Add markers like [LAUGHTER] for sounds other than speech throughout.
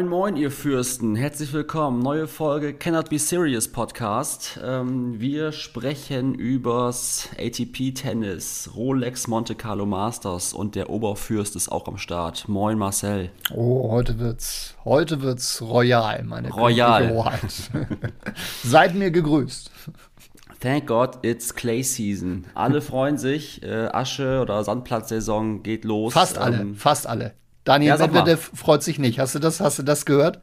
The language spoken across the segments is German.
Moin, moin, ihr Fürsten. Herzlich willkommen. Neue Folge Cannot Be Serious Podcast. Ähm, wir sprechen übers ATP-Tennis, Rolex Monte Carlo Masters und der Oberfürst ist auch am Start. Moin, Marcel. Oh, heute wird's, heute wird's royal, meine Royal. [LAUGHS] Seid mir gegrüßt. Thank God it's Clay Season. Alle freuen sich. Äh, Asche- oder Sandplatzsaison geht los. Fast alle, Ähm, fast alle. Daniel Ja. Medvedev freut sich nicht. Hast du das, hast du das gehört?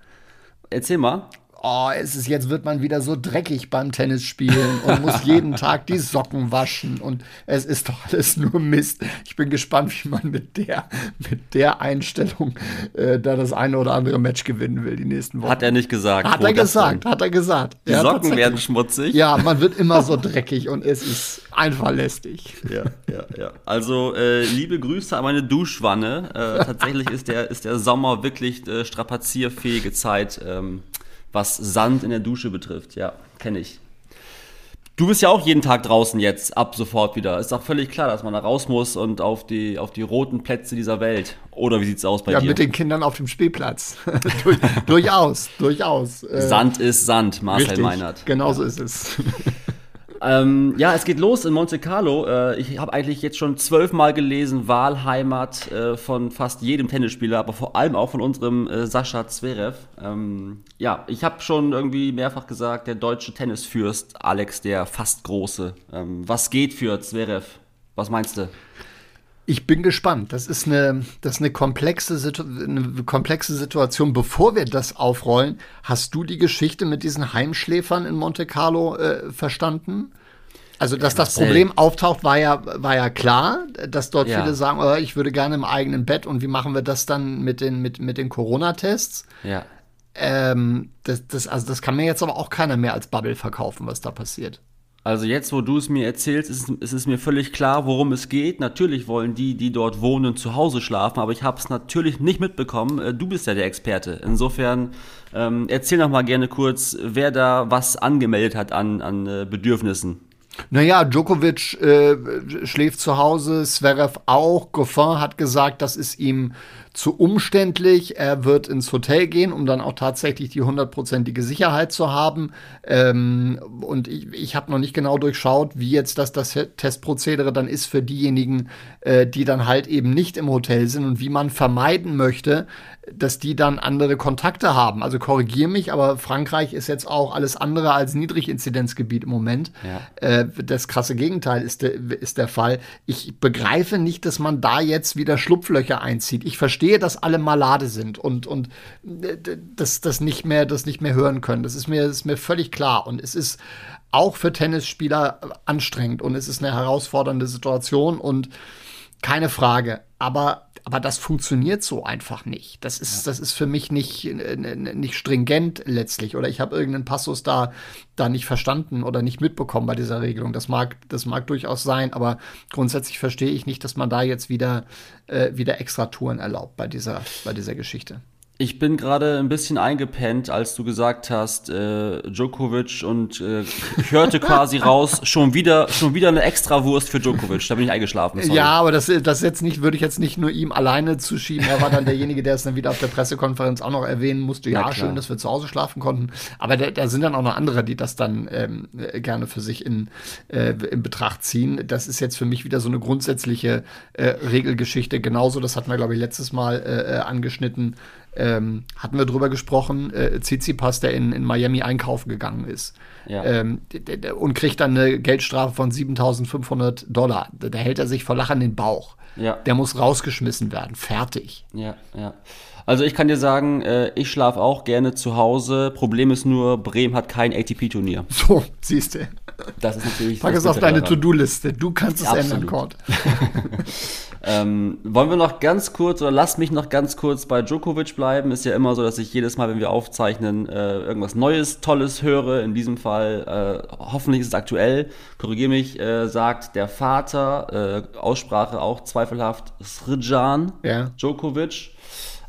erzähl mal. Oh, es ist jetzt wird man wieder so dreckig beim Tennis spielen und muss jeden [LAUGHS] Tag die Socken waschen und es ist doch alles nur Mist. Ich bin gespannt, wie man mit der mit der Einstellung äh, da das eine oder andere Match gewinnen will die nächsten Wochen. Hat er nicht gesagt. Hat er gesagt, hat er gesagt. Die Ja, Socken werden schmutzig. Ja, man wird immer so dreckig und es ist einfach lästig. Ja, ja, ja. Also, äh, liebe Grüße an meine Duschwanne. Äh, tatsächlich ist der, ist der Sommer wirklich äh, strapazierfähige Zeit, ähm, was Sand in der Dusche betrifft. Ja, kenne ich. Du bist ja auch jeden Tag draußen jetzt, ab sofort wieder. Ist doch völlig klar, dass man da raus muss und auf die, auf die roten Plätze dieser Welt. Oder wie sieht's aus bei Ja, dir? mit den Kindern auf dem Spielplatz. [LAUGHS] Durch, durchaus, durchaus. Äh, Sand ist Sand, Marcel richtig. Meinert. Genau so ist es. Ähm, ja, es geht los in Monte Carlo. Äh, ich habe eigentlich jetzt schon zwölfmal gelesen, Wahlheimat äh, von fast jedem Tennisspieler, aber vor allem auch von unserem äh, Sascha Zverev. Ähm, ja, ich habe schon irgendwie mehrfach gesagt, der deutsche Tennisfürst Alex, der fast große. Ähm, was geht für Zverev? Was meinst du? Ich bin gespannt. Das ist eine, das ist eine, komplexe, Situ eine komplexe Situation. Bevor wir das aufrollen, hast du die Geschichte mit diesen Heimschläfern in Monte Carlo äh, verstanden? Also, dass das. Problem auftaucht, war ja, war ja klar, dass dort Ja. viele sagen, oh, ich würde gerne im eigenen Bett und wie machen wir das dann mit den, mit, mit den Corona-Tests? Ja. Ähm, das, das, also das kann mir jetzt aber auch keiner mehr als Bubble verkaufen, was da passiert. Also jetzt, wo du es mir erzählst, ist, ist es mir völlig klar, worum es geht. Natürlich wollen die, die dort wohnen, zu Hause schlafen, aber ich habe es natürlich nicht mitbekommen. Äh, Du bist ja der Experte. Insofern ähm, erzähl noch mal gerne kurz, wer da was angemeldet hat an, an äh, Bedürfnissen. Naja, Djokovic äh, schläft zu Hause, Zverev auch. Goffin hat gesagt, das ist ihm zu umständlich. Er wird ins Hotel gehen, um dann auch tatsächlich die hundertprozentige Sicherheit zu haben. Ähm, und ich, ich habe noch nicht genau durchschaut, wie jetzt das, das Testprozedere dann ist für diejenigen, äh, die dann halt eben nicht im Hotel sind und wie man vermeiden möchte, dass die dann andere Kontakte haben. Also korrigiere mich, aber Frankreich ist jetzt auch alles andere als Niedriginzidenzgebiet im Moment. Ja. Äh, das krasse Gegenteil ist, der ist der Fall. Ich begreife nicht, dass man da jetzt wieder Schlupflöcher einzieht. Ich verstehe, dass alle malade sind und, und äh, das, das, nicht mehr, das nicht mehr hören können. Das ist mir, das ist mir völlig klar. Und es ist auch für Tennisspieler anstrengend und es ist eine herausfordernde Situation und keine Frage. Aber, aber das funktioniert so einfach nicht. Das ist, das ist für mich nicht, nicht stringent letztlich. Oder ich habe irgendeinen Passus da, da nicht verstanden oder nicht mitbekommen bei dieser Regelung. Das mag, das mag durchaus sein, aber grundsätzlich verstehe ich nicht, dass man da jetzt wieder, äh, wieder extra Touren erlaubt bei dieser, bei dieser Geschichte. Ich bin gerade ein bisschen eingepennt, als du gesagt hast, äh, Djokovic und äh, ich hörte quasi [LAUGHS] raus, schon wieder, schon wieder eine Extrawurst für Djokovic. Da bin ich eingeschlafen. Sorry. Ja, aber das, das jetzt nicht, würde ich jetzt nicht nur ihm alleine zuschieben. Er war dann derjenige, der es dann wieder auf der Pressekonferenz auch noch erwähnen musste. Ja, schön, dass wir zu Hause schlafen konnten. Aber da, da sind dann auch noch andere, die das dann ähm, äh, gerne für sich in, äh, in Betracht ziehen. Das ist jetzt für mich wieder so eine grundsätzliche äh, Regelgeschichte. Genauso, das hatten wir, glaube ich, letztes Mal äh, äh, angeschnitten. Ähm, hatten wir drüber gesprochen, äh, Tsitsipas, der in, in Miami einkaufen gegangen ist. Ja. Ähm, und kriegt dann eine Geldstrafe von 7500 Dollar. Da, da hält er sich vor Lachen den Bauch. Ja. Der muss rausgeschmissen werden. Fertig. Ja, ja. Also ich kann dir sagen, äh, ich schlafe auch gerne zu Hause. Problem ist nur, Bremen hat kein ATP-Turnier. So, siehst du. Das ist natürlich. Pack es auf deine. To-Do-Liste. Du kannst es Absolut. ändern, Cord. [LAUGHS] Ähm, wollen wir noch ganz kurz oder lass mich noch ganz kurz bei Djokovic bleiben? Ist ja immer so, dass ich jedes Mal, wenn wir aufzeichnen, äh, irgendwas Neues, Tolles höre. In diesem Fall, äh, hoffentlich ist es aktuell. Korrigiere mich, äh, sagt der Vater, äh, Aussprache auch zweifelhaft, Srdjan Ja. Djokovic.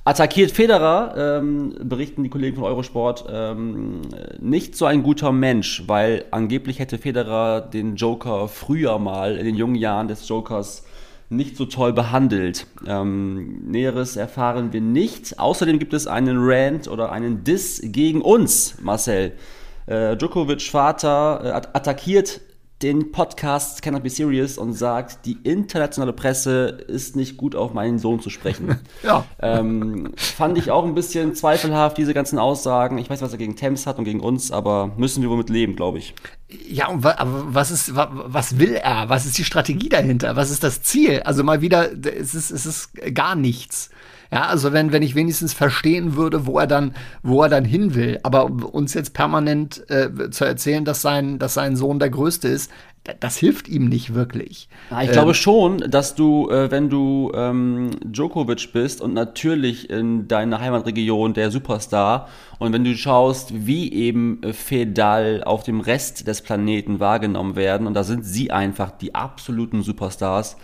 Attackiert Federer, ähm, berichten die Kollegen von Eurosport, ähm, nicht so ein guter Mensch, weil angeblich hätte Federer den Joker früher mal in den jungen Jahren des Jokers nicht so toll behandelt. Ähm, Näheres erfahren wir nicht. Außerdem gibt es einen Rant oder einen Diss gegen uns, Marcel. Äh, Djokovic Vater äh, at- attackiert den Podcast Cannot Be Serious und sagt, die internationale Presse ist nicht gut auf meinen Sohn zu sprechen. [LAUGHS] Ja. Ähm, fand ich auch ein bisschen zweifelhaft, diese ganzen Aussagen. Ich weiß, was er gegen Thames hat und gegen uns, aber müssen wir womit leben, glaube ich. Ja, und wa aber was ist, wa was will er? Was ist die Strategie dahinter? Was ist das Ziel? Also mal wieder, es ist, es ist gar nichts. Ja, also wenn, wenn ich wenigstens verstehen würde, wo er dann, wo er dann hin will, aber uns jetzt permanent äh, zu erzählen, dass sein, dass sein Sohn der Größte ist, da- das hilft ihm nicht wirklich. Ja, ich glaube schon, dass du, äh, wenn du ähm, Djokovic bist und natürlich in deiner Heimatregion der Superstar und wenn du schaust, wie eben äh, Fedal auf dem Rest des Planeten wahrgenommen werden und da sind sie einfach die absoluten Superstars,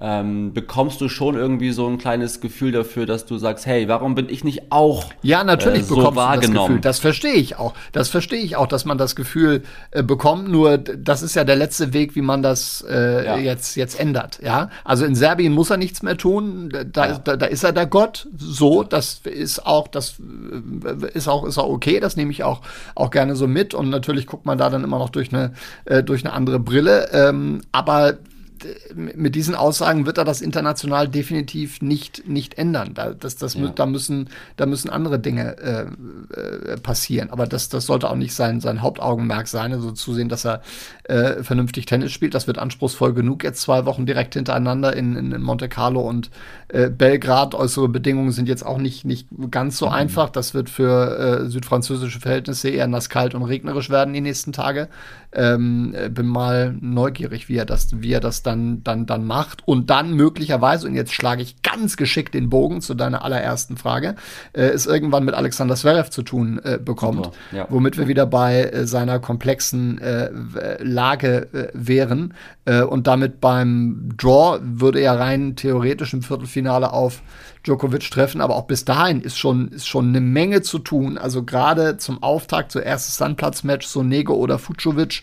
ähm, bekommst du schon irgendwie so ein kleines Gefühl dafür, dass du sagst, hey, warum bin ich nicht auch Ja, natürlich äh, so bekommst du das wahrgenommen? Gefühl. Das verstehe ich auch. Das verstehe ich auch, dass man das Gefühl äh, bekommt. Nur das ist ja der letzte Weg, wie man das äh, Ja. jetzt jetzt ändert. Ja, also in Serbien muss er nichts mehr tun. Da, Ja. da, da ist er der Gott. So, das ist auch das äh, ist auch ist auch okay. Das nehme ich auch auch gerne so mit. Und natürlich guckt man da dann immer noch durch eine äh, durch eine andere Brille. Ähm, aber mit diesen Aussagen wird er das international definitiv nicht, nicht ändern. Da, das, das, Ja. da, müssen, da müssen andere Dinge äh, äh, passieren. Aber das, das sollte auch nicht sein, sein Hauptaugenmerk sein. Also zusehen, dass er äh, vernünftig Tennis spielt. Das wird anspruchsvoll genug. Jetzt zwei Wochen direkt hintereinander in, in, Monte Carlo und äh, Belgrad. Äußere Bedingungen sind jetzt auch nicht, nicht ganz so einfach. Das wird für äh, südfranzösische Verhältnisse eher nasskalt und regnerisch werden die nächsten Tage. Ähm, äh, bin mal neugierig, wie er das, wie er das dann, dann, dann macht. Und dann möglicherweise, und jetzt schlage ich ganz geschickt den Bogen zu deiner allerersten Frage, äh, es irgendwann mit Alexander Zverev zu tun äh, bekommt, Super, ja. womit wir wieder bei äh, seiner komplexen äh, Lage äh, wären. Und damit beim Draw würde er rein theoretisch im Viertelfinale auf Djokovic treffen, aber auch bis dahin ist schon, ist schon eine Menge zu tun. Also gerade zum Auftakt, zur erstes Sandplatzmatch, so Nego oder Fucovic,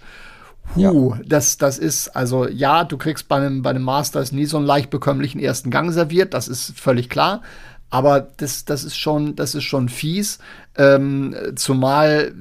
Huh, das, das ist, also ja, du kriegst bei einem, bei einem Masters nie so einen leicht bekömmlichen ersten Gang serviert, das ist völlig klar. Aber das, das ist schon, das ist schon fies. Ähm, zumal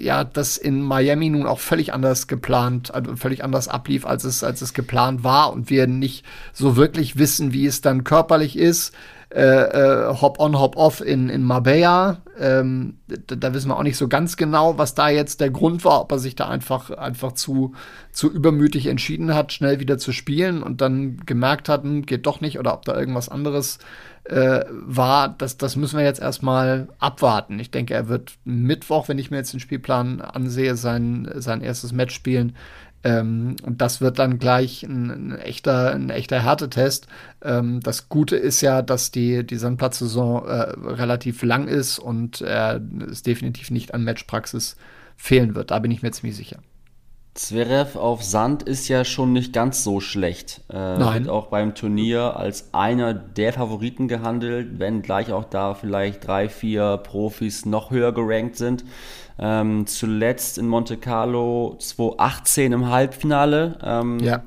ja das in Miami nun auch völlig anders geplant, also völlig anders ablief, als es, als es geplant war und wir nicht so wirklich wissen, wie es dann körperlich ist. Äh, äh, Hop-on, Hop-off in, in Marbella. Ähm, da, da wissen wir auch nicht so ganz genau, was da jetzt der Grund war, ob er sich da einfach, einfach zu, zu übermütig entschieden hat, schnell wieder zu spielen und dann gemerkt hat, hm, geht doch nicht, oder ob da irgendwas anderes äh, war. Das, das müssen wir jetzt erstmal abwarten. Ich denke, er wird Mittwoch, wenn ich mir jetzt den Spielplan ansehe, sein, sein erstes Match spielen. Ähm, und das wird dann gleich ein, ein echter, ein echter Härtetest. Ähm, das Gute ist ja, dass die, die Sandplatzsaison äh, relativ lang ist und äh, es definitiv nicht an Matchpraxis fehlen wird. Da bin ich mir ziemlich sicher. Zverev auf Sand ist ja schon nicht ganz so schlecht. Äh, Nein. Wird auch beim Turnier als einer der Favoriten gehandelt, wenn gleich auch da vielleicht drei, vier Profis noch höher gerankt sind. Ähm, zuletzt in Monte Carlo 2018 im Halbfinale. Ähm, Ja.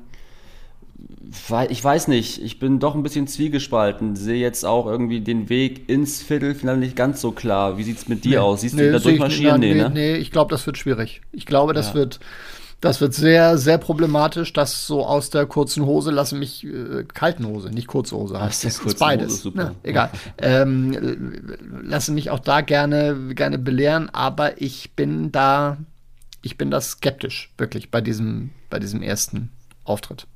Ich weiß nicht, ich bin doch ein bisschen zwiegespalten. Sehe jetzt auch irgendwie den Weg ins Viertelfinale nicht ganz so klar. Wie sieht's mit dir aus? Siehst du ihn da durchmarschieren? Nee, nee, ne? nee, ich glaube, das wird schwierig. Ich glaube, das wird. Das wird sehr, sehr problematisch, das so aus der kurzen Hose, lasse mich äh, kalten Hose, nicht kurze Hose. Der das ist beides. Hose, super. Ne, egal. ähm, äh, lasse mich auch da gerne, gerne belehren, aber ich bin da, ich bin da skeptisch, wirklich, bei diesem, bei diesem ersten Auftritt.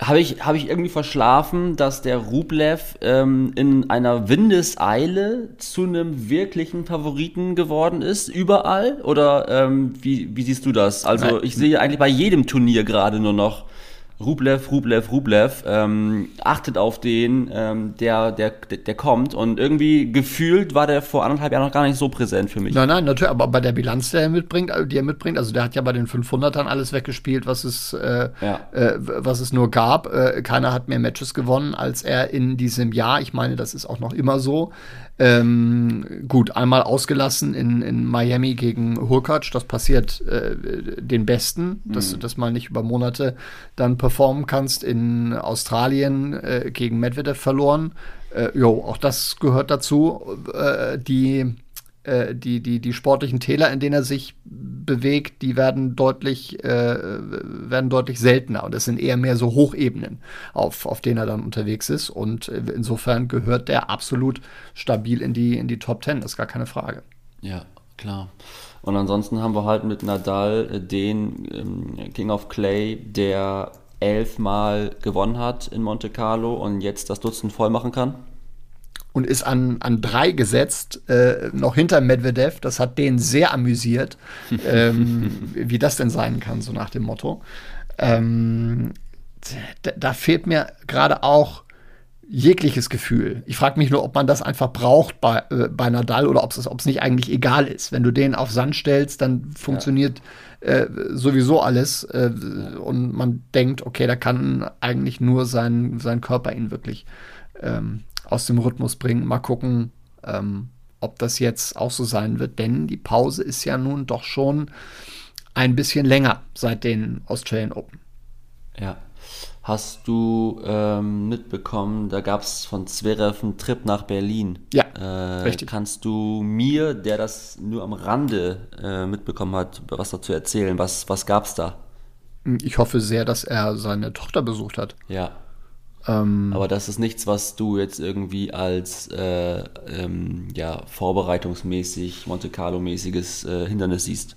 Habe ich, hab ich irgendwie verschlafen, dass der Rublev ähm, in einer Windeseile zu einem wirklichen Favoriten geworden ist, überall? Oder ähm, wie, wie siehst du das? Also Nein. ich sehe eigentlich bei jedem Turnier gerade nur noch Rublev, Rublev, Rublev, ähm, achtet auf den, ähm, der, der, der kommt und irgendwie gefühlt war der vor anderthalb Jahren noch gar nicht so präsent für mich. Nein, nein, natürlich, aber bei der Bilanz, der er mitbringt, äh, die er mitbringt, also der hat ja bei den 500ern alles weggespielt, was es, äh, Ja. äh, was es nur gab. Äh, keiner hat mehr Matches gewonnen als er in diesem Jahr. Ich meine, das ist auch noch immer so. Ähm, gut, einmal ausgelassen in, in Miami gegen Hurkacz, das passiert äh, den Besten, dass du das mal nicht über Monate dann performen kannst. In Australien äh, gegen Medvedev verloren. Äh, jo, auch das gehört dazu. Äh, die äh, die, die, die sportlichen Täler, in denen er sich bewegt, die werden deutlich, äh, werden deutlich seltener. Und es sind eher mehr so Hochebenen, auf, auf denen er dann unterwegs ist. Und äh, insofern gehört der absolut stabil in die, in die Top Ten, das ist gar keine Frage. Ja, klar. Und ansonsten haben wir halt mit Nadal äh, den ähm, King of Clay, der elfmal gewonnen hat in Monte Carlo und jetzt das Dutzend voll machen kann. Und ist an, an drei gesetzt, äh, noch hinter Medvedev. Das hat den sehr amüsiert, ähm, [LAUGHS] wie das denn sein kann, so nach dem Motto. Ähm, da, da fehlt mir gerade auch jegliches Gefühl. Ich frage mich nur, ob man das einfach braucht bei, äh, bei Nadal oder ob es nicht eigentlich egal ist. Wenn du den auf Sand stellst, dann funktioniert äh, sowieso alles äh, und man denkt, okay, da kann eigentlich nur sein, sein Körper ihn wirklich ähm, aus dem Rhythmus bringen. Mal gucken, ähm, ob das jetzt auch so sein wird, denn die Pause ist ja nun doch schon ein bisschen länger seit den Australian Open. Ja. Hast du ähm, mitbekommen, da gab es von Zverev einen Trip nach Berlin. Ja, äh, richtig. Kannst du mir, der das nur am Rande äh, mitbekommen hat, was dazu erzählen? Was, was gab's da? Ich hoffe sehr, dass er seine Tochter besucht hat. Ja. Ähm, Aber das ist nichts, was du jetzt irgendwie als äh, ähm, ja, vorbereitungsmäßig, Monte Carlo-mäßiges äh, Hindernis siehst.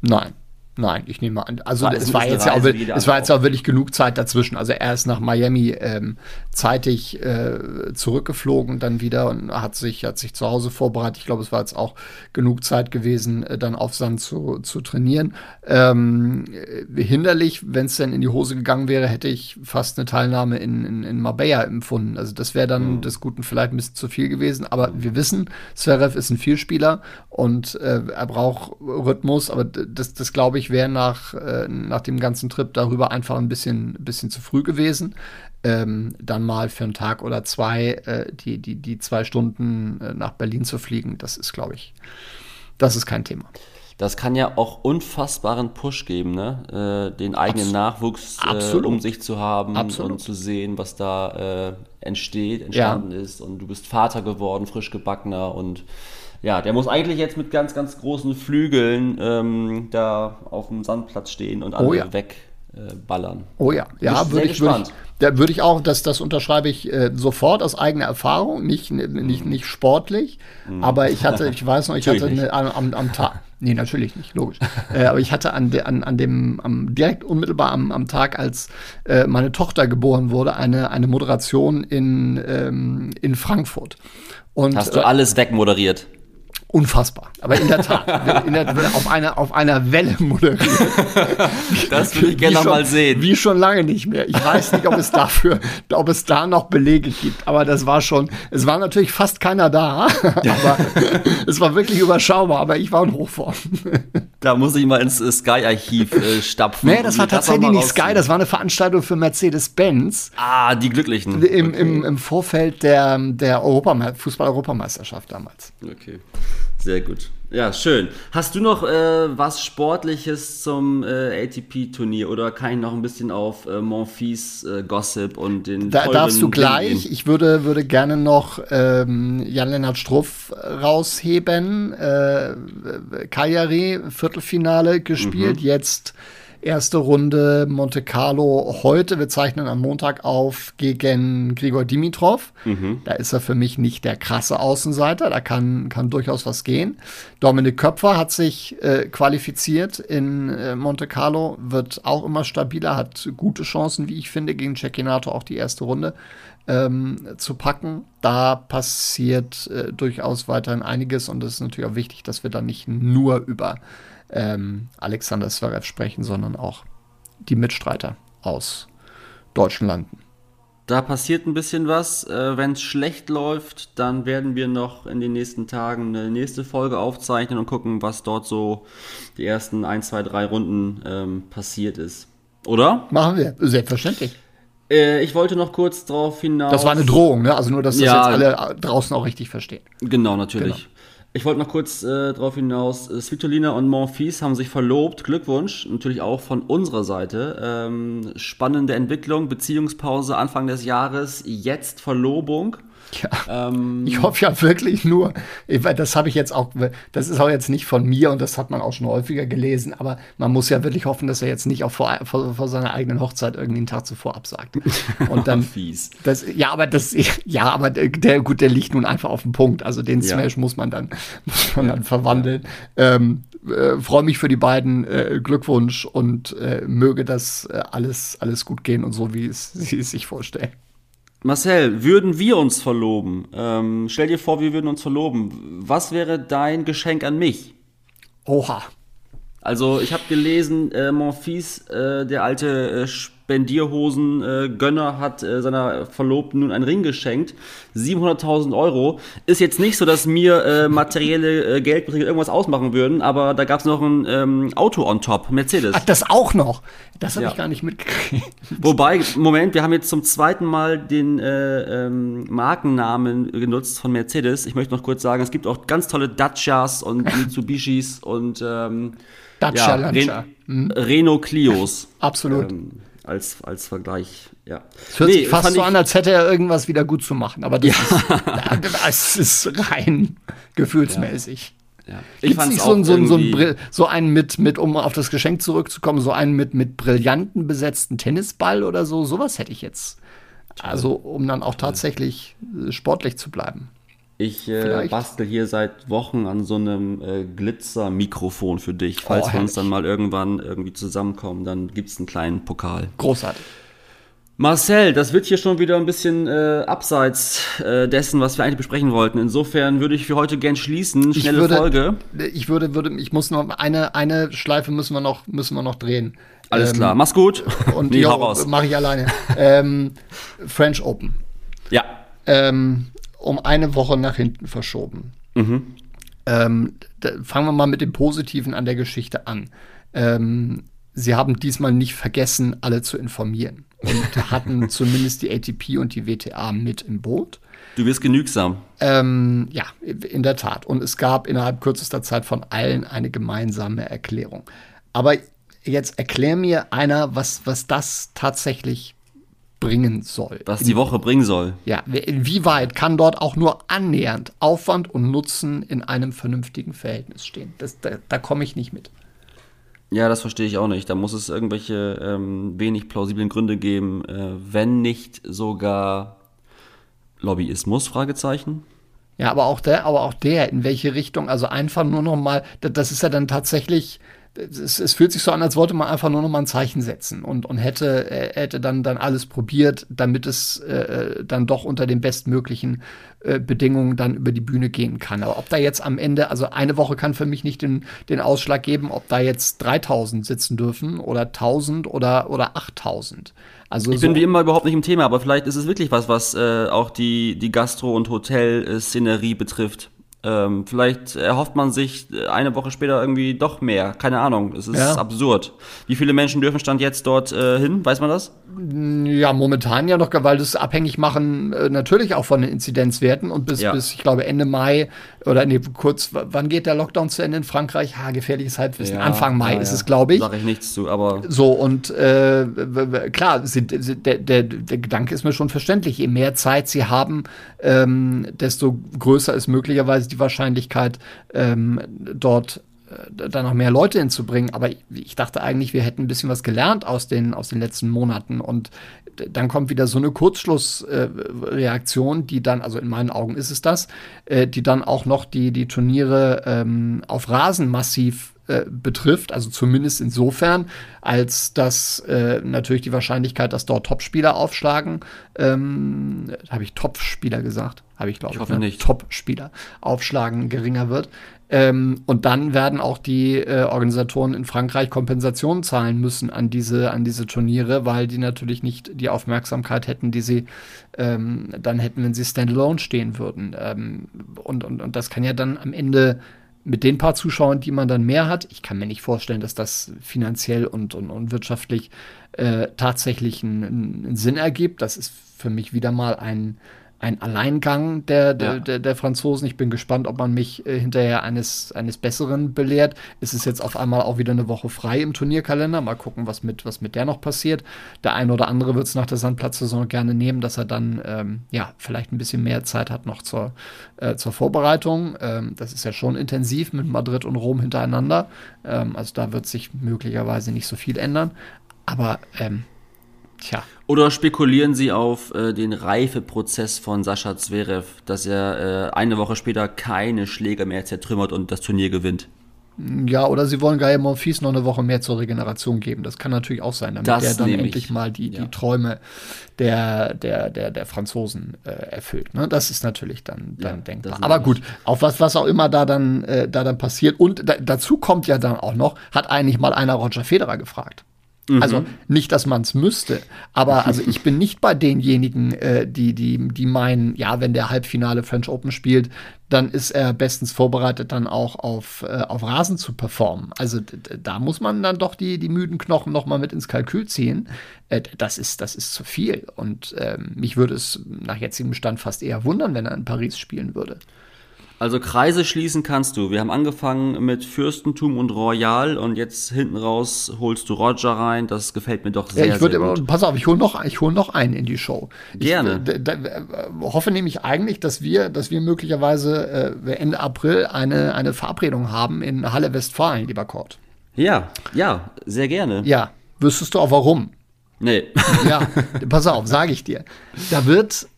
Nein. Nein, ich nehme an. Also War- es war jetzt ja auch, es war jetzt auch wirklich genug Zeit dazwischen. Also er ist nach Miami ähm, zeitig äh, zurückgeflogen, dann wieder und hat sich hat sich zu Hause vorbereitet. Ich glaube, es war jetzt auch genug Zeit gewesen, äh, dann auf Sand zu, zu trainieren. Ähm, äh, hinderlich, wenn es denn in die Hose gegangen wäre, hätte ich fast eine Teilnahme in, in, in Marbella empfunden. Also das wäre dann des Guten vielleicht ein bisschen zu viel gewesen. Aber wir wissen, Zverev ist ein Vielspieler und äh, er braucht Rhythmus. Aber das, das glaube ich, wäre nach, äh, nach dem ganzen Trip darüber einfach ein bisschen, bisschen zu früh gewesen. Ähm, dann mal für einen Tag oder zwei äh, die, die, die zwei Stunden äh, nach Berlin zu fliegen, das ist, glaube ich, das ist kein Thema. Das kann ja auch unfassbaren Push geben, ne? Äh, den eigenen Abs- Nachwuchs äh, um sich zu haben Absolut. und zu sehen, was da äh, entsteht, entstanden ist. Und du bist Vater geworden, frisch gebackener und ja, der muss eigentlich jetzt mit ganz, ganz großen Flügeln ähm, da auf dem Sandplatz stehen und alle Oh ja. wegballern. Äh. Oh ja, ja, würde ich, würde ich, da würde ich auch, das, das unterschreibe ich äh, sofort aus eigener Erfahrung, nicht, nicht, nicht sportlich, aber ich hatte, ich weiß noch, ich hatte eine, am, am, am Tag, [LAUGHS] nee, natürlich nicht, logisch, äh, aber ich hatte an, de, an, an dem, am, direkt unmittelbar am, am Tag, als äh, meine Tochter geboren wurde, eine, eine Moderation in, ähm, in Frankfurt. Und, Hast du äh, alles wegmoderiert? Unfassbar. Aber in der Tat, [LAUGHS] in der, auf, einer, auf einer Welle moderiert. [LAUGHS] Das würde ich gerne mal sehen. Wie schon lange nicht mehr. Ich weiß nicht, ob es dafür, ob es da noch Belege gibt, aber das war schon, es war natürlich fast keiner da, aber es war wirklich überschaubar, aber ich war in Hochform. Da muss ich mal ins äh, Sky-Archiv äh, stapfen. Nee, das war tatsächlich nicht Sky, das war eine Veranstaltung für Mercedes-Benz Ah, die Glücklichen. im, im, im Vorfeld der, der Europame Fußball-Europameisterschaft damals. Okay, sehr gut. Ja, schön. Hast du noch äh, was Sportliches zum äh, ATP-Turnier oder kann ich noch ein bisschen auf äh, Monfils äh, Gossip und den Da darfst du gleich. Ich würde, würde gerne noch ähm, Jan-Lennart Struff rausheben. Äh, Cagliari, Viertelfinale gespielt. Jetzt erste Runde Monte Carlo heute. Wir zeichnen am Montag auf gegen Grigor Dimitrov. Da ist er für mich nicht der krasse Außenseiter. Da kann, kann durchaus was gehen. Dominik Köpfer hat sich äh, qualifiziert in äh, Monte Carlo, wird auch immer stabiler, hat gute Chancen, wie ich finde, gegen Cecchinato auch die erste Runde ähm, zu packen. Da passiert äh, durchaus weiterhin einiges und es ist natürlich auch wichtig, dass wir dann nicht nur über ähm, Alexander Zverev sprechen, sondern auch die Mitstreiter aus Norddeutschen landen. Da passiert ein bisschen was. Äh, Wenn es schlecht läuft, dann werden wir noch in den nächsten Tagen eine nächste Folge aufzeichnen und gucken, was dort so die ersten 1, 2, 3 Runden ähm, passiert ist. Oder? Machen wir, selbstverständlich. Äh, ich wollte noch kurz drauf hinaus. Das war eine Drohung, ne? Also nur, dass das Ja. jetzt alle draußen auch richtig verstehen. Genau, natürlich. Genau. Ich wollte noch kurz äh, darauf hinaus, äh, Svitolina und Monfils haben sich verlobt. Glückwunsch, natürlich auch von unserer Seite. Ähm, spannende Entwicklung, Beziehungspause Anfang des Jahres, jetzt Verlobung. [LAUGHS] Ja. Ähm, Ich hoffe ja wirklich nur, das habe ich jetzt auch, das ist auch jetzt nicht von mir und das hat man auch schon häufiger gelesen, aber man muss ja wirklich hoffen, dass er jetzt nicht auch vor, vor, vor seiner eigenen Hochzeit irgendwie einen Tag zuvor absagt. [LAUGHS] Und dann, Fies. das, ja, aber das, [LAUGHS] ja, aber der, gut, der liegt nun einfach auf dem Punkt. Also den Ja. Smash muss man dann, muss man dann verwandeln. Ähm, äh, Freue mich für die beiden, äh, Glückwunsch und äh, möge das äh, alles, alles gut gehen und so, wie es sie es sich vorstellen. Marcel, würden wir uns verloben? Ähm, stell dir vor, wir würden uns verloben. Was wäre dein Geschenk an mich? Oha. Also ich habe gelesen, äh, Monfils, äh, der alte äh, Spendierhosen-Gönner, hat äh, seiner Verlobten nun einen Ring geschenkt. 700.000 Euro. Ist jetzt nicht so, dass mir äh, materielle äh, Geldbeträge irgendwas ausmachen würden, aber da gab es noch ein ähm, Auto on top, Mercedes. Ach, das auch noch. Das habe Ja. ich gar nicht mitgekriegt. Wobei, Moment, wir haben jetzt zum zweiten Mal den äh, ähm, Markennamen genutzt von Mercedes. Ich möchte noch kurz sagen, es gibt auch ganz tolle Dacias und Mitsubishis und ähm, Dacia ja, Lancia. Ren Renault Clios. Absolut. Ähm, als, als Vergleich, ja. Es hört sich fast so ich- an, als hätte er irgendwas wieder gut zu machen. Aber das, ist, das ist rein [LAUGHS] gefühlsmäßig. Ja. Ich Gibt es fand's nicht so, ein- so, ein- so, ein so einen mit, mit, um auf das Geschenk zurückzukommen, so einen mit, mit Brillanten besetzten Tennisball oder so? Sowas hätte ich jetzt. Also, um dann auch tatsächlich äh, sportlich zu bleiben. Ich äh, bastel hier seit Wochen an so einem äh, Glitzer-Mikrofon für dich. Falls Oh, wir uns dann mal irgendwann irgendwie zusammenkommen, dann gibt's einen kleinen Pokal. Großartig. Marcel, das wird hier schon wieder ein bisschen äh, abseits äh, dessen, was wir eigentlich besprechen wollten. Insofern würde ich für heute gern schließen. Ich Schnelle würde, Folge. Ich würde, würde, ich muss noch eine, eine Schleife müssen wir noch, müssen wir noch drehen. Alles Ähm, klar. Mach's gut. [LAUGHS] Und nee, die raus. mache ich alleine. ähm, French Open. Ja. ähm, um eine Woche nach hinten verschoben. Ähm, da, fangen wir mal mit dem Positiven an der Geschichte an. Ähm, sie haben diesmal nicht vergessen, alle zu informieren und [LAUGHS] hatten zumindest die ATP und die WTA mit im Boot. Du wirst genügsam. Ähm, ja, in der Tat. Und es gab innerhalb kürzester Zeit von allen eine gemeinsame Erklärung. Aber jetzt erklär mir einer, was, was das tatsächlich bringen soll. Was die Woche bringen soll. Ja, inwieweit kann dort auch nur annähernd Aufwand und Nutzen in einem vernünftigen Verhältnis stehen? Das, da da komme ich nicht mit. Ja, das verstehe ich auch nicht. Da muss es irgendwelche ähm, wenig plausiblen Gründe geben, äh, wenn nicht sogar Lobbyismus, Fragezeichen. Ja, aber auch der, aber auch der, in welche Richtung? Also einfach nur noch mal, da- das ist ja dann tatsächlich, es, es fühlt sich so an, als wollte man einfach nur noch mal ein Zeichen setzen und, und hätte, äh, hätte dann, dann alles probiert, damit es äh, dann doch unter den bestmöglichen äh, Bedingungen dann über die Bühne gehen kann. Aber ob da jetzt am Ende, also eine Woche kann für mich nicht den, den Ausschlag geben, ob da jetzt 3000 sitzen dürfen oder 1000 oder, oder 8000. Also Ich bin wie immer überhaupt nicht im Thema, aber vielleicht ist es wirklich was, was äh, auch die, die Gastro- und Hotelszenerie betrifft. Ähm, vielleicht erhofft man sich äh, eine Woche später irgendwie doch mehr. Keine Ahnung. Es ist Ja. absurd. Wie viele Menschen dürfen Stand jetzt dort äh, hin? Weiß man das? Ja, momentan ja noch, weil das abhängig machen äh, natürlich auch von den Inzidenzwerten und bis, Ja. bis ich glaube, Ende Mai oder nee, kurz, wann geht der Lockdown zu Ende in Frankreich? Ha, gefährliches Halbwissen. Anfang Mai ja, ist ja. es, glaube ich. Sag ich nichts zu, aber So, und äh, klar, sind, sind, der, der, der Gedanke ist mir schon verständlich. Je mehr Zeit sie haben, ähm, desto größer ist möglicherweise die Wahrscheinlichkeit, ähm, dort da noch mehr Leute hinzubringen. Aber ich, ich dachte eigentlich, wir hätten ein bisschen was gelernt aus den, aus den letzten Monaten. Und dann kommt wieder so eine Kurzschlussreaktion, die dann, also in meinen Augen ist es das, äh, die dann auch noch die, die Turniere ähm, auf Rasen massiv äh, betrifft, also zumindest insofern, als dass äh, natürlich die Wahrscheinlichkeit, dass dort Topspieler aufschlagen, ähm, habe ich Topspieler gesagt, habe ich glaube Ich hoffe nicht. Topspieler aufschlagen geringer wird. Ähm, und dann werden auch die äh, Organisatoren in Frankreich Kompensationen zahlen müssen an diese, an diese Turniere, weil die natürlich nicht die Aufmerksamkeit hätten, die sie ähm, dann hätten, wenn sie standalone stehen würden. Ähm, und, und, und das kann ja dann am Ende mit den paar Zuschauern, die man dann mehr hat, ich kann mir nicht vorstellen, dass das finanziell und, und, und wirtschaftlich äh, tatsächlich einen, einen Sinn ergibt. Das ist für mich wieder mal ein, ein Alleingang der, der, ja. der, der, Franzosen. Ich bin gespannt, ob man mich äh, hinterher eines, eines Besseren belehrt. Es ist jetzt auf einmal auch wieder eine Woche frei im Turnierkalender. Mal gucken, was mit, was mit der noch passiert. Der eine oder andere wird es nach der Sandplatzsaison gerne nehmen, dass er dann ähm, ja vielleicht ein bisschen mehr Zeit hat noch zur, äh, zur Vorbereitung. Ähm, das ist ja schon intensiv mit Madrid und Rom hintereinander. Ähm, also da wird sich möglicherweise nicht so viel ändern. Aber ähm, Tja. Oder spekulieren Sie auf äh, den Reifeprozess von Sascha Zverev, dass er äh, eine Woche später keine Schläger mehr zertrümmert und das Turnier gewinnt? Ja, oder sie wollen Gaia Monfils noch eine Woche mehr zur Regeneration geben. Das kann natürlich auch sein, damit das er dann endlich mal die, ja. die Träume der, der, der, der Franzosen äh, erfüllt. Ne? Das ist natürlich dann, dann ja, denkbar. Aber gut, auf was, was auch immer da dann, äh, da dann passiert. Und da, dazu kommt ja dann auch noch, hat eigentlich mal einer Roger Federer gefragt. Mhm. Also nicht, dass man es müsste, aber [LAUGHS] also ich bin nicht bei denjenigen, äh, die, die, die meinen, ja, wenn der Halbfinale French Open spielt, dann ist er bestens vorbereitet, dann auch auf, äh, auf Rasen zu performen. Also da muss man dann doch die, die müden Knochen noch mal mit ins Kalkül ziehen. Äh, das, ist, das ist zu viel. Und ähm, mich würde es nach jetzigem Stand fast eher wundern, wenn er in Paris spielen würde. Also Kreise schließen kannst du. Wir haben angefangen mit Fürstentum und Royal und jetzt hinten raus holst du Roger rein. Das gefällt mir doch sehr, ja, ich würde, sehr gut. Pass auf, ich hole noch, ich hol noch einen in die Show. Gerne. Ich da, da, hoffe nämlich eigentlich, dass wir, dass wir möglicherweise äh, Ende April eine, eine Verabredung haben in Halle Westfalen, lieber Kurt. Ja, ja, sehr gerne. Ja, wüsstest du auch warum? Nee. Ja, [LAUGHS] pass auf, sage ich dir. Da wird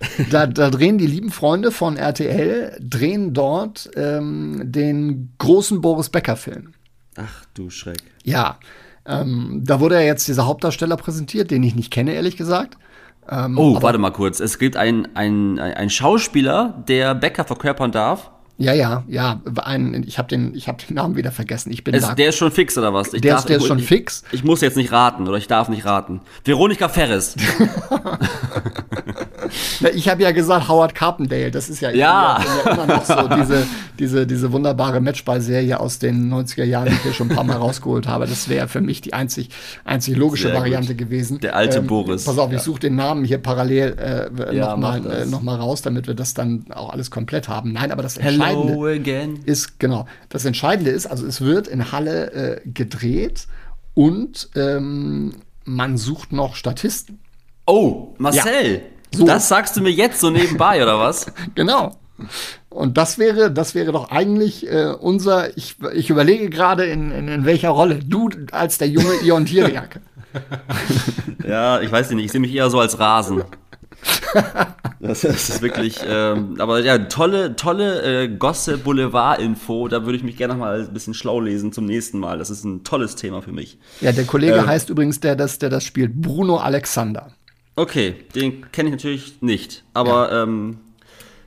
[LAUGHS] da, da, drehen die lieben Freunde von RTL, drehen dort ähm, den großen Boris Becker-Film. Ach du Schreck. Ja, ähm, da wurde ja jetzt dieser Hauptdarsteller präsentiert, den ich nicht kenne, ehrlich gesagt. Ähm, oh, warte mal kurz. Es gibt einen ein Schauspieler, der Becker verkörpern darf. Ja, ja, ja. Ein, ich habe den, hab den Namen wieder vergessen. Ich bin es, Der ist schon fix, oder was? Ich der, darf, ist, der ich, ist schon ich, fix. Ich muss jetzt nicht raten, oder ich darf nicht raten. Veronika Ferris. [LAUGHS] ich habe ja gesagt Howard Carpendale. Das ist ja, ja. ja immer noch so diese, diese, diese wunderbare Matchball-Serie aus den 90er Jahren, die ich hier schon ein paar Mal rausgeholt habe. Das wäre für mich die einzig, einzig logische Sehr Variante gut. gewesen. Der alte ähm, Boris. Pass auf, ich suche den Namen hier parallel äh, ja, nochmal äh, noch raus, damit wir das dann auch alles komplett haben. Nein, aber das Hello again. ist, genau, das Entscheidende ist, also es wird in Halle äh, gedreht und ähm, man sucht noch Statisten. Oh, Marcel, ja. so. das sagst du mir jetzt so nebenbei, oder was? [LAUGHS] genau. Und das wäre, das wäre doch eigentlich äh, unser, ich, ich überlege gerade, in, in, in, welcher Rolle. Du als der junge Ion Tiriak. [LAUGHS] ja, ich weiß nicht, ich sehe mich eher so als Rasen. [LAUGHS] [LAUGHS] Das, ist wirklich, ähm, aber ja, tolle, tolle äh, Gosse Boulevard-Info. Da würde ich mich gerne noch mal ein bisschen schlau lesen zum nächsten Mal. Das ist ein tolles Thema für mich. Ja, der Kollege ähm, heißt übrigens, der das, der das spielt, Bruno Alexander. Okay, den kenne ich natürlich nicht. Aber ja. ähm,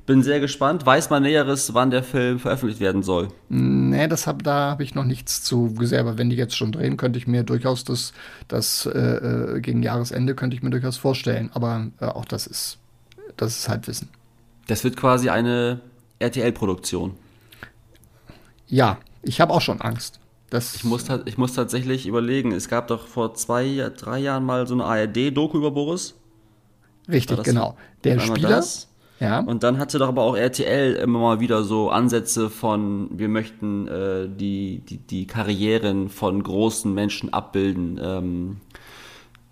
bin sehr gespannt. Weiß man Näheres, wann der Film veröffentlicht werden soll? Nee, das hab, da habe ich noch nichts zu gesehen. Aber wenn die jetzt schon drehen, könnte ich mir durchaus das, das äh, äh, gegen Jahresende könnte ich mir durchaus vorstellen. Aber äh, auch das ist, das ist Halbwissen. Das wird quasi eine RTL-Produktion. Ja, ich habe auch schon Angst. Das ich, muss, ich muss tatsächlich überlegen, es gab doch vor zwei, drei Jahren mal so eine ARD-Doku über Boris. Richtig, genau. Der Spieler, das? Ja. Und dann hatte doch aber auch RTL immer mal wieder so Ansätze von, wir möchten äh, die, die, die Karrieren von großen Menschen abbilden. Ähm,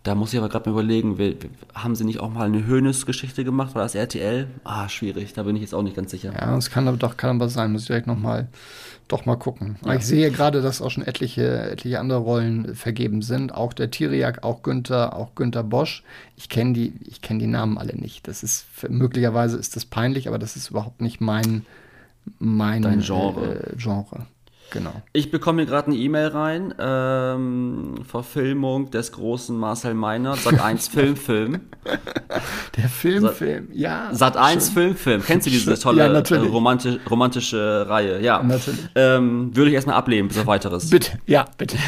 da muss ich aber gerade mal überlegen, wir, haben sie nicht auch mal eine Hönes-Geschichte gemacht? War das RTL? Ah, schwierig, da bin ich jetzt auch nicht ganz sicher. Ja, das kann aber doch kann aber sein, muss ich direkt nochmal doch mal gucken. Ja. Ich sehe gerade, dass auch schon etliche, etliche andere Rollen vergeben sind. Auch der Tiriak, auch Günther, auch Günther Bosch. Ich kenne die, ich kenne die Namen alle nicht. Das ist möglicherweise ist das peinlich, aber das ist überhaupt nicht mein, mein Dein Genre. Äh, Genre. Genau. Ich bekomme hier gerade eine E-Mail rein. Ähm, Verfilmung des großen Marcel Meiner, Sat [LAUGHS] 1 Filmfilm. Der Filmfilm, ja. Sat 1 schön. Filmfilm. Kennst du diese Ja, tolle äh, natürlich. romanti romantische Reihe? Ja. Natürlich. Ähm, würde ich erstmal ablehnen, bis auf weiteres. Bitte, ja, bitte. [LAUGHS]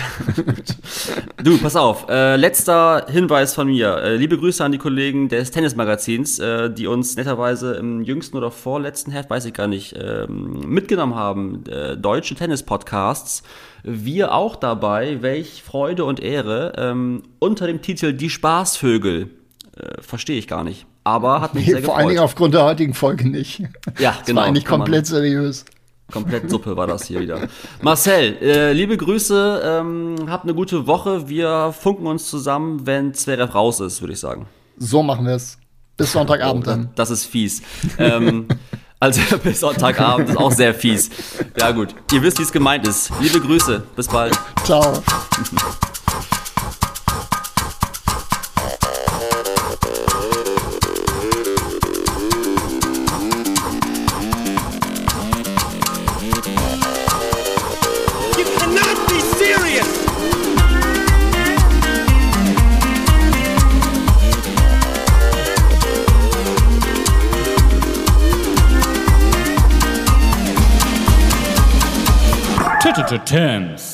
Du, pass auf. Äh, letzter Hinweis von mir. Äh, liebe Grüße an die Kollegen des Tennismagazins, äh, die uns netterweise im jüngsten oder vorletzten Heft, weiß ich gar nicht, ähm, mitgenommen haben. Äh, deutsche Tennis-Podcasts. Wir auch dabei. Welch Freude und Ehre. Ähm, unter dem Titel Die Spaßvögel. Äh, Verstehe ich gar nicht. Aber hat mich sehr Vor allen gefreut. Dingen aufgrund der heutigen Folge nicht. ja, Das genau. war eigentlich komplett seriös. Komplett Suppe war das hier wieder. Marcel, äh, liebe Grüße, ähm, habt eine gute Woche. Wir funken uns zusammen, wenn Zverev raus ist, würde ich sagen. So machen wir es. Bis [LAUGHS] Sonntagabend dann. Das ist fies. ähm, also [LAUGHS] bis Sonntagabend ist auch sehr fies. Ja gut, ihr wisst, wie es gemeint ist. Liebe Grüße, bis bald. Ciao. [LAUGHS] terms.